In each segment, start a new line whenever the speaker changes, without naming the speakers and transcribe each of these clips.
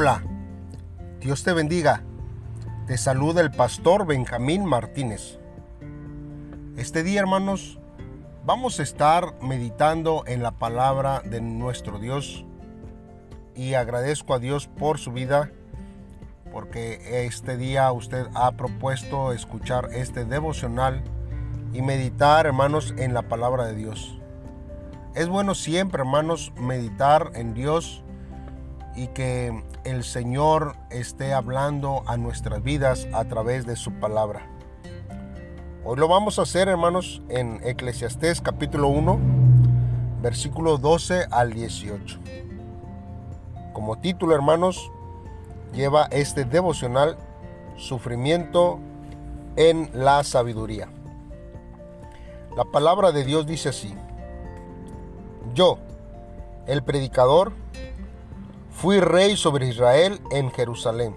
Hola, Dios te bendiga. Te saluda el pastor Benjamín Martínez. Este día, hermanos, vamos a estar meditando en la palabra de nuestro Dios y agradezco a Dios por su vida porque este día usted ha propuesto escuchar este devocional y meditar, hermanos, en la palabra de Dios. Es bueno siempre, hermanos, meditar en Dios y que el Señor esté hablando a nuestras vidas a través de su palabra. Hoy lo vamos a hacer, hermanos, en Eclesiastés capítulo 1, versículo 12 al 18. Como título, hermanos, lleva este devocional Sufrimiento en la sabiduría. La palabra de Dios dice así, yo, el predicador, fui rey sobre Israel en Jerusalén.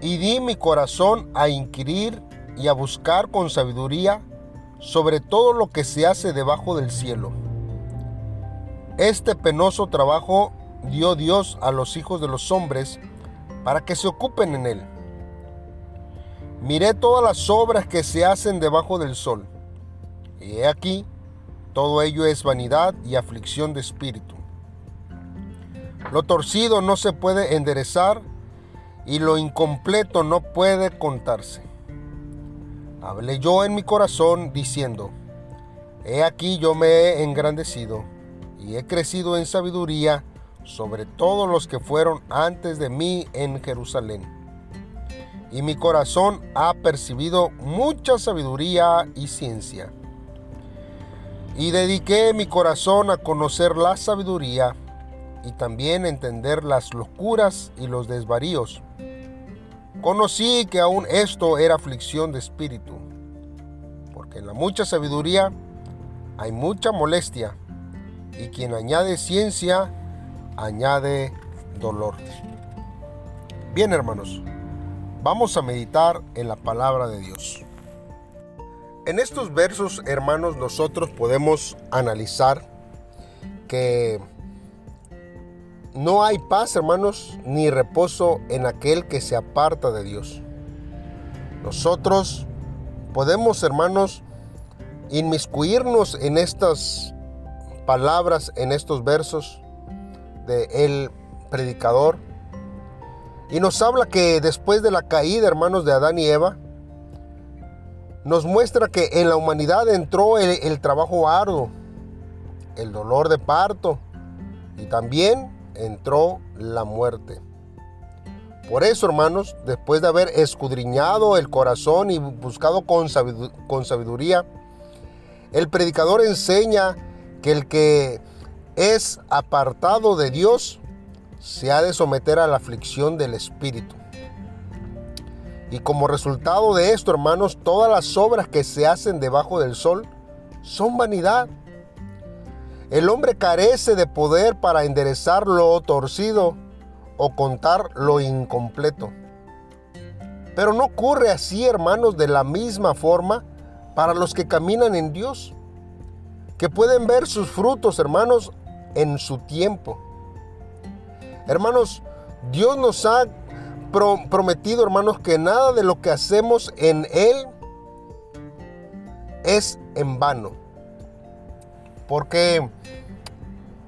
Y di mi corazón a inquirir y a buscar con sabiduría sobre todo lo que se hace debajo del cielo. Este penoso trabajo dio Dios a los hijos de los hombres para que se ocupen en él. Miré todas las obras que se hacen debajo del sol, y he aquí, todo ello es vanidad y aflicción de espíritu. Lo torcido no se puede enderezar y lo incompleto no puede contarse. Hablé yo en mi corazón diciendo, He aquí yo me he engrandecido y he crecido en sabiduría sobre todos los que fueron antes de mí en Jerusalén. Y mi corazón ha percibido mucha sabiduría y ciencia. Y dediqué mi corazón a conocer la sabiduría y también entender las locuras y los desvaríos. Conocí que aún esto era aflicción de espíritu, porque en la mucha sabiduría hay mucha molestia, y quien añade ciencia, añade dolor. Bien hermanos, vamos a meditar en la palabra de Dios. En estos versos, hermanos, nosotros podemos analizar que no hay paz, hermanos, ni reposo en aquel que se aparta de Dios. Nosotros podemos, hermanos, inmiscuirnos en estas palabras, en estos versos de el predicador. Y nos habla que después de la caída, hermanos, de Adán y Eva, nos muestra que en la humanidad entró el, el trabajo arduo, el dolor de parto y también entró la muerte. Por eso, hermanos, después de haber escudriñado el corazón y buscado con sabiduría, el predicador enseña que el que es apartado de Dios se ha de someter a la aflicción del Espíritu. Y como resultado de esto, hermanos, todas las obras que se hacen debajo del sol son vanidad. El hombre carece de poder para enderezar lo torcido o contar lo incompleto. Pero no ocurre así, hermanos, de la misma forma para los que caminan en Dios, que pueden ver sus frutos, hermanos, en su tiempo. Hermanos, Dios nos ha prometido, hermanos, que nada de lo que hacemos en Él es en vano. Porque,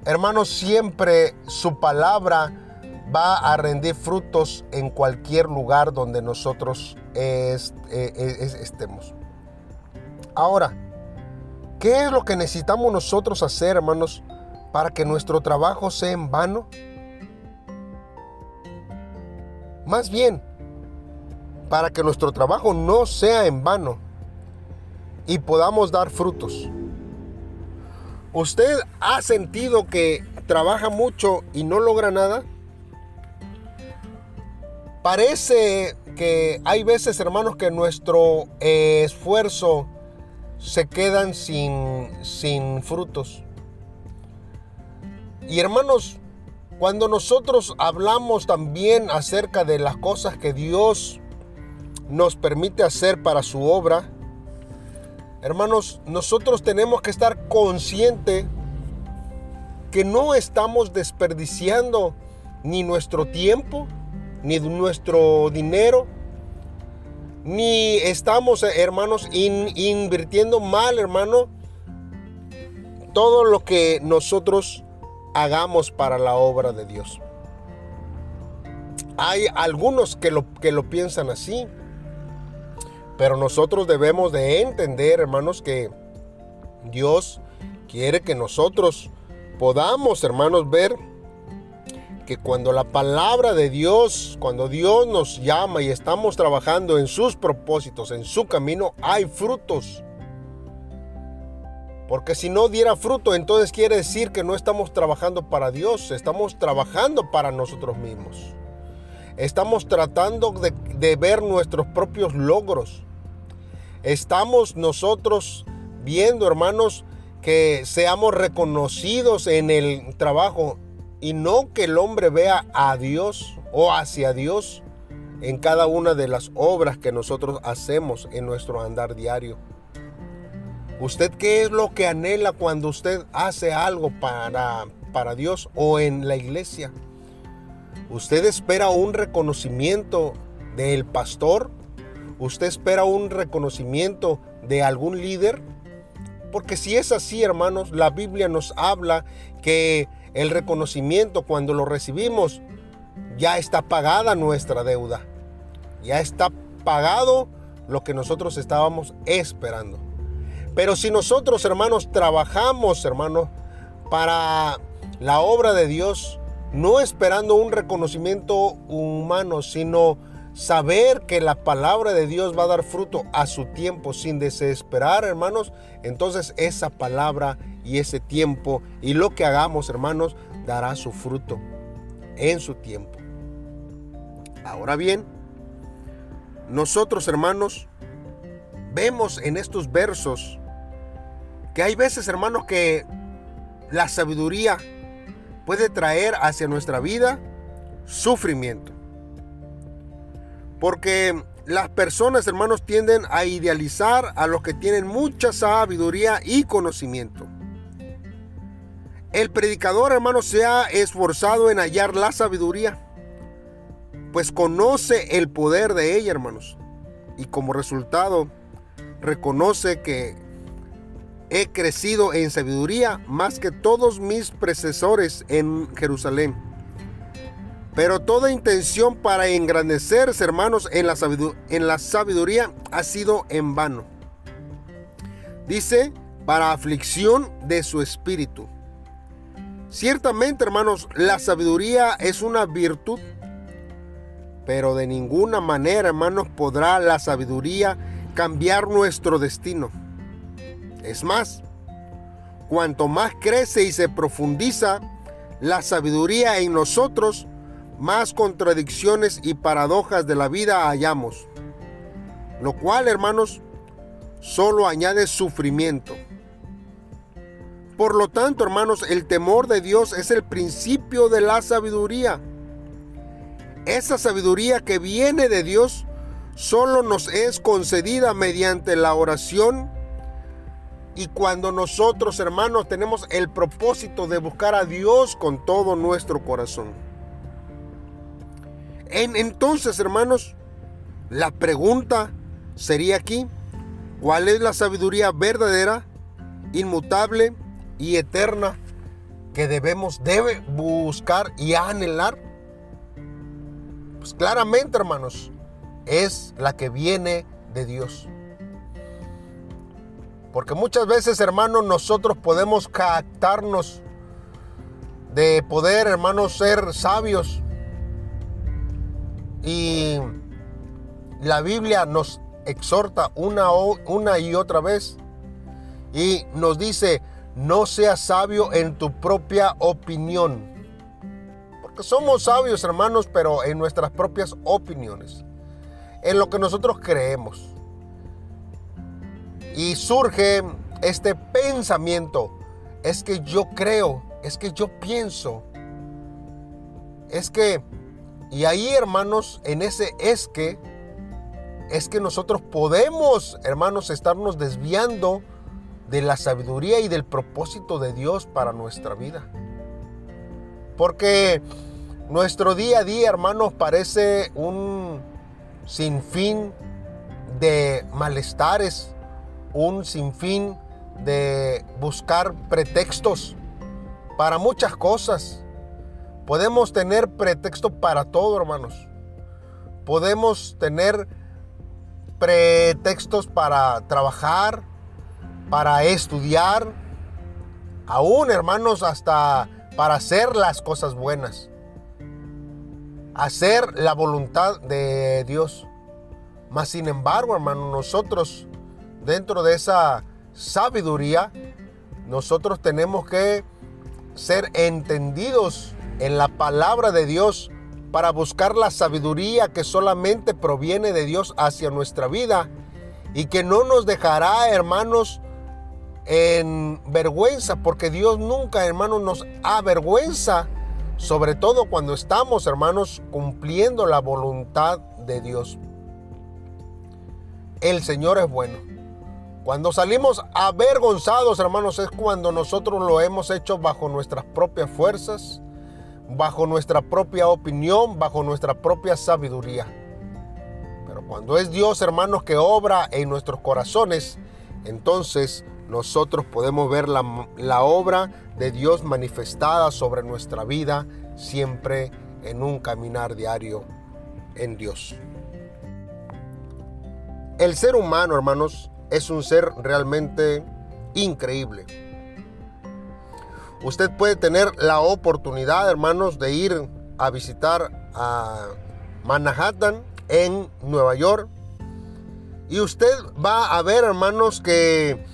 hermanos, siempre su palabra va a rendir frutos en cualquier lugar donde nosotros e, estemos. Ahora, ¿qué es lo que necesitamos nosotros hacer, hermanos, para que nuestro trabajo sea en vano? Más bien, para que nuestro trabajo no sea en vano y podamos dar frutos. ¿Usted ha sentido que trabaja mucho y no logra nada? Parece que hay veces, hermanos, que nuestro esfuerzo se quedan sin, sin frutos. Y hermanos, cuando nosotros hablamos también acerca de las cosas que Dios nos permite hacer para su obra, hermanos, nosotros tenemos que estar conscientes que no estamos desperdiciando ni nuestro tiempo, ni nuestro dinero, ni estamos, hermanos, invirtiendo mal, hermano, todo lo que nosotros hagamos para la obra de Dios. Hay algunos que lo, que lo piensan así, pero nosotros debemos de entender, hermanos, que Dios quiere que nosotros podamos, hermanos, ver que cuando la palabra de Dios, cuando Dios nos llama y estamos trabajando en sus propósitos, en su camino, hay frutos. Porque si no diera fruto, entonces quiere decir que no estamos trabajando para Dios, estamos trabajando para nosotros mismos. Estamos tratando de, ver nuestros propios logros. Estamos nosotros viendo, hermanos, que seamos reconocidos en el trabajo y no que el hombre vea a Dios o hacia Dios en cada una de las obras que nosotros hacemos en nuestro andar diario. ¿Usted qué es lo que anhela cuando usted hace algo para, para Dios o en la iglesia? ¿Usted espera un reconocimiento del pastor? ¿Usted espera un reconocimiento de algún líder? Porque si es así, hermanos, la Biblia nos habla que el reconocimiento cuando lo recibimos, ya está pagada nuestra deuda. Ya está pagado lo que nosotros estábamos esperando. Pero si nosotros, hermanos, trabajamos, hermanos, para la obra de Dios, no esperando un reconocimiento humano, sino saber que la palabra de Dios va a dar fruto a su tiempo sin desesperar, hermanos, entonces esa palabra y ese tiempo y lo que hagamos, hermanos, dará su fruto en su tiempo. Ahora bien, nosotros, hermanos, vemos en estos versos que hay veces, hermanos, que la sabiduría puede traer hacia nuestra vida sufrimiento. Porque las personas, hermanos, tienden a idealizar a los que tienen mucha sabiduría y conocimiento. El predicador, hermanos, se ha esforzado en hallar la sabiduría, pues conoce el poder de ella, hermanos. Y como resultado, reconoce que he crecido en sabiduría más que todos mis predecesores en Jerusalén. Pero toda intención para engrandecerse, hermanos, en la, en la sabiduría ha sido en vano. Dice, para aflicción de su espíritu. Ciertamente, hermanos, la sabiduría es una virtud, pero de ninguna manera, hermanos, podrá la sabiduría cambiar nuestro destino. Es más, cuanto más crece y se profundiza la sabiduría en nosotros, más contradicciones y paradojas de la vida hallamos. Lo cual, hermanos, solo añade sufrimiento. Por lo tanto, hermanos, el temor de Dios es el principio de la sabiduría. Esa sabiduría que viene de Dios solo nos es concedida mediante la oración y cuando nosotros, hermanos, tenemos el propósito de buscar a Dios con todo nuestro corazón. entonces, hermanos, la pregunta sería aquí, ¿cuál es la sabiduría verdadera, inmutable y eterna que debemos debe buscar y anhelar? Pues claramente, hermanos, es la que viene de Dios. Porque muchas veces, hermanos, nosotros podemos captarnos de poder, hermanos, ser sabios. Y la Biblia nos exhorta una, una y otra vez y nos dice, no seas sabio en tu propia opinión. Porque somos sabios, hermanos, pero en nuestras propias opiniones. En lo que nosotros creemos. Y surge este pensamiento. Es que yo creo, es que yo pienso. Es que, y ahí hermanos, en ese es que, es que nosotros podemos, hermanos, estarnos desviando de la sabiduría y del propósito de Dios para nuestra vida. Porque Nuestro día a día, hermanos, parece un sinfín de malestares, un sinfín de buscar pretextos para muchas cosas. Podemos tener pretexto para todo, hermanos. Podemos tener pretextos para trabajar, para estudiar, aún, hermanos, hasta para hacer las cosas buenas. Hacer la voluntad de Dios. Mas, sin embargo, hermanos, nosotros, dentro de esa sabiduría, nosotros tenemos que ser entendidos en la palabra de Dios para buscar la sabiduría que solamente proviene de Dios hacia nuestra vida y que no nos dejará, hermanos, en vergüenza, porque Dios nunca, hermanos, nos avergüenza, sobre todo cuando estamos, hermanos, cumpliendo la voluntad de Dios. El Señor es bueno. Cuando salimos avergonzados, hermanos, es cuando nosotros lo hemos hecho bajo nuestras propias fuerzas, bajo nuestra propia opinión, bajo nuestra propia sabiduría. Pero cuando es Dios, hermanos, que obra en nuestros corazones, entonces nosotros podemos ver la, la, obra de Dios manifestada sobre nuestra vida, siempre en un caminar diario en Dios. El ser humano, hermanos, es un ser realmente increíble. Usted puede tener la oportunidad, hermanos, de ir a visitar a Manhattan en Nueva York. Y usted va a ver, hermanos, que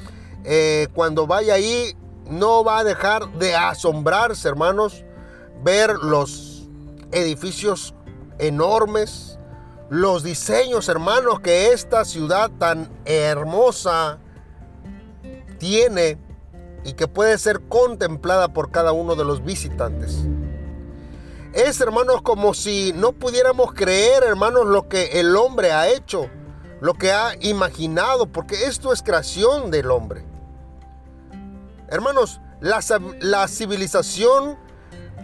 eh, cuando vaya ahí no va a dejar de asombrarse, hermanos, ver los edificios enormes, los diseños, hermanos, que esta ciudad tan hermosa tiene y que puede ser contemplada por cada uno de los visitantes. Es, hermanos, como si no pudiéramos creer, hermanos, lo que el hombre ha hecho, lo que ha imaginado, porque esto es creación del hombre. Hermanos, la, civilización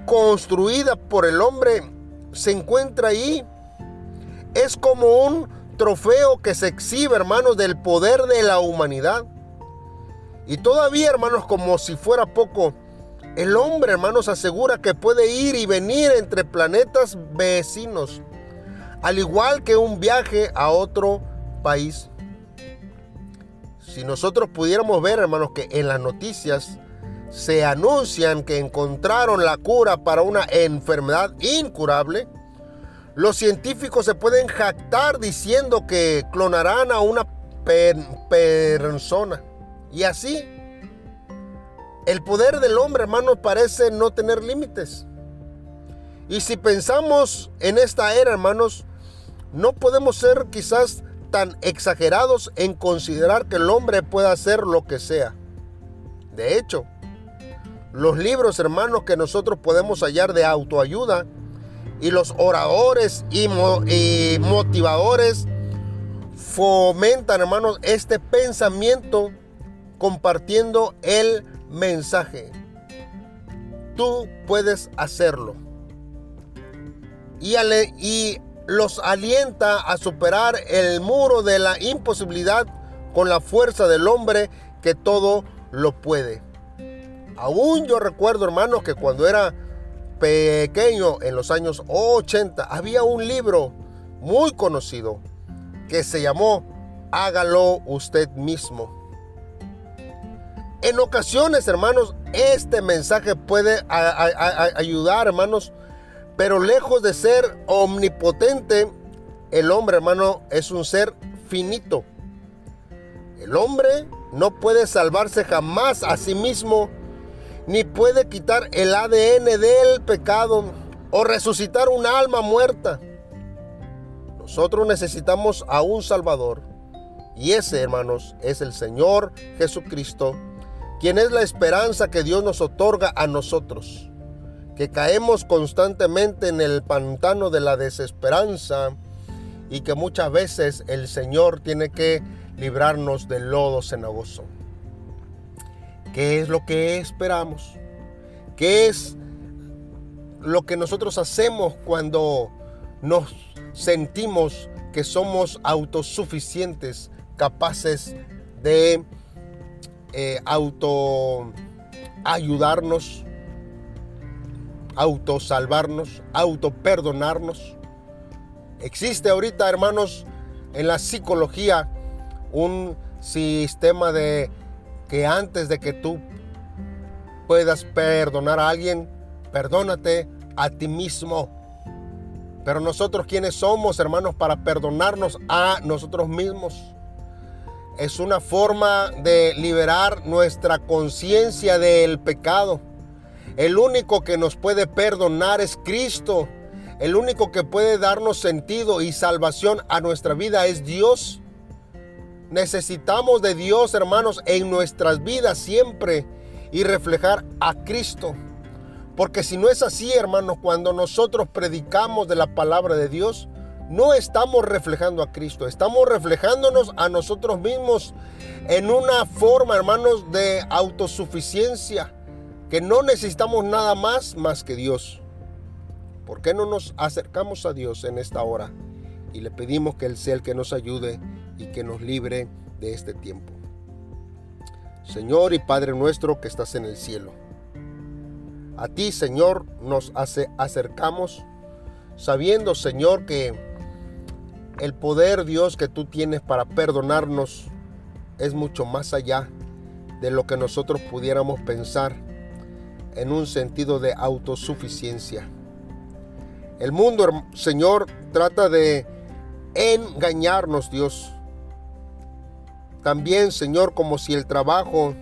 construida por el hombre se encuentra ahí es como un trofeo que se exhibe, hermanos, del poder de la humanidad. Y todavía, hermanos, como si fuera poco, el hombre, hermanos, asegura que puede ir y venir entre planetas vecinos, al igual que un viaje a otro país. Si nosotros pudiéramos ver, hermanos, que en las noticias se anuncian que encontraron la cura para una enfermedad incurable, los científicos se pueden jactar diciendo que clonarán a una persona. Y así, el poder del hombre, hermanos, parece no tener límites. Y si pensamos en esta era, hermanos, no podemos ser quizás tan exagerados en considerar que el hombre pueda hacer lo que sea. De hecho, los libros, hermanos, que nosotros podemos hallar de autoayuda, y los oradores y, motivadores fomentan, hermanos, este pensamiento compartiendo el mensaje. Tú puedes hacerlo. Y, los alienta a superar el muro de la imposibilidad con la fuerza del hombre que todo lo puede. Aún yo recuerdo, hermanos, que cuando era pequeño, en los años 80, había un libro muy conocido que se llamó Hágalo usted mismo. En ocasiones, hermanos, este mensaje puede ayudar, hermanos, pero lejos de ser omnipotente, el hombre, hermano, es un ser finito. El hombre no puede salvarse jamás a sí mismo ni puede quitar el ADN del pecado o resucitar un alma muerta. Nosotros necesitamos a un Salvador. Y ese, hermanos, es el Señor Jesucristo, quien es la esperanza que Dios nos otorga a nosotros, que caemos constantemente en el pantano de la desesperanza y que muchas veces el Señor tiene que librarnos del lodo cenagoso. ¿Qué es lo que esperamos? ¿Qué es lo que nosotros hacemos cuando nos sentimos que somos autosuficientes, capaces de eh, auto ayudarnos, autosalvarnos, auto perdonarnos. Existe ahorita, hermanos, en la psicología un sistema de que antes de que tú puedas perdonar a alguien, perdónate a ti mismo. Pero nosotros quienes somos, hermanos, para perdonarnos a nosotros mismos. Es una forma de liberar nuestra conciencia del pecado. El único que nos puede perdonar es Cristo. El único que puede darnos sentido y salvación a nuestra vida es Dios. Necesitamos de Dios, hermanos, en nuestras vidas siempre y reflejar a Cristo. Porque si no es así, hermanos, cuando nosotros predicamos de la palabra de Dios, no estamos reflejando a Cristo, estamos reflejándonos a nosotros mismos en una forma, hermanos, de autosuficiencia, que no necesitamos nada más más que Dios. ¿Por qué no nos acercamos a Dios en esta hora y le pedimos que Él sea el que nos ayude y que nos libre de este tiempo? Señor y Padre nuestro que estás en el cielo a ti, Señor, nos acercamos sabiendo, Señor, que el poder, Dios, que tú tienes para perdonarnos es mucho más allá de lo que nosotros pudiéramos pensar en un sentido de autosuficiencia. El mundo, Señor, trata de engañarnos, Dios. También, Señor, como si el trabajo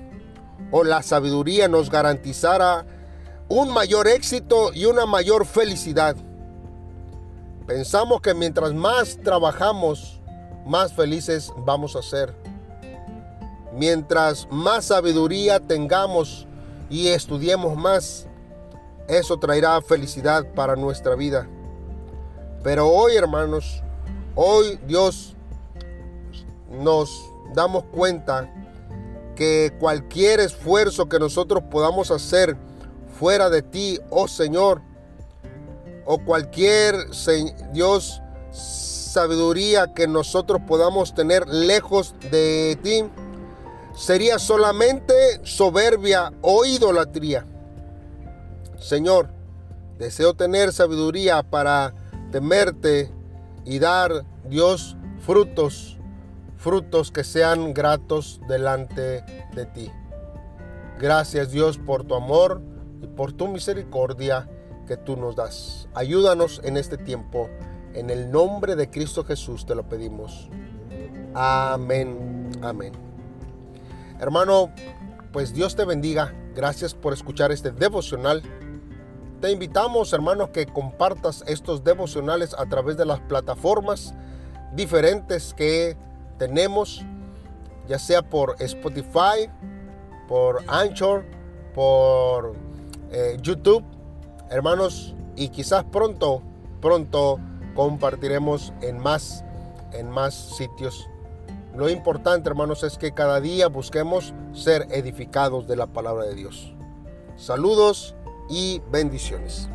o la sabiduría nos garantizara un mayor éxito y una mayor felicidad. Pensamos que mientras más trabajamos, más felices vamos a ser. Mientras más sabiduría tengamos y estudiemos más, eso traerá felicidad para nuestra vida. Pero hoy, hermanos, hoy Dios nos damos cuenta que cualquier esfuerzo que nosotros podamos hacer fuera de ti, oh Señor, o cualquier Dios sabiduría que nosotros podamos tener lejos de ti, sería solamente soberbia o idolatría. Señor, deseo tener sabiduría para temerte y dar, Dios, frutos, frutos que sean gratos delante de ti. Gracias Dios por tu amor por tu misericordia que tú nos das. Ayúdanos en este tiempo. En el nombre de Cristo Jesús te lo pedimos. Amén. Amén. Hermano, pues Dios te bendiga. Gracias por escuchar este devocional. Te invitamos, hermanos, que compartas estos devocionales a través de las plataformas diferentes que tenemos, ya sea por Spotify, por Anchor, por eh, YouTube, hermanos, y quizás pronto, pronto compartiremos en más, en más sitios. Lo importante, hermanos, es que cada día busquemos ser edificados de la palabra de Dios. Saludos y bendiciones.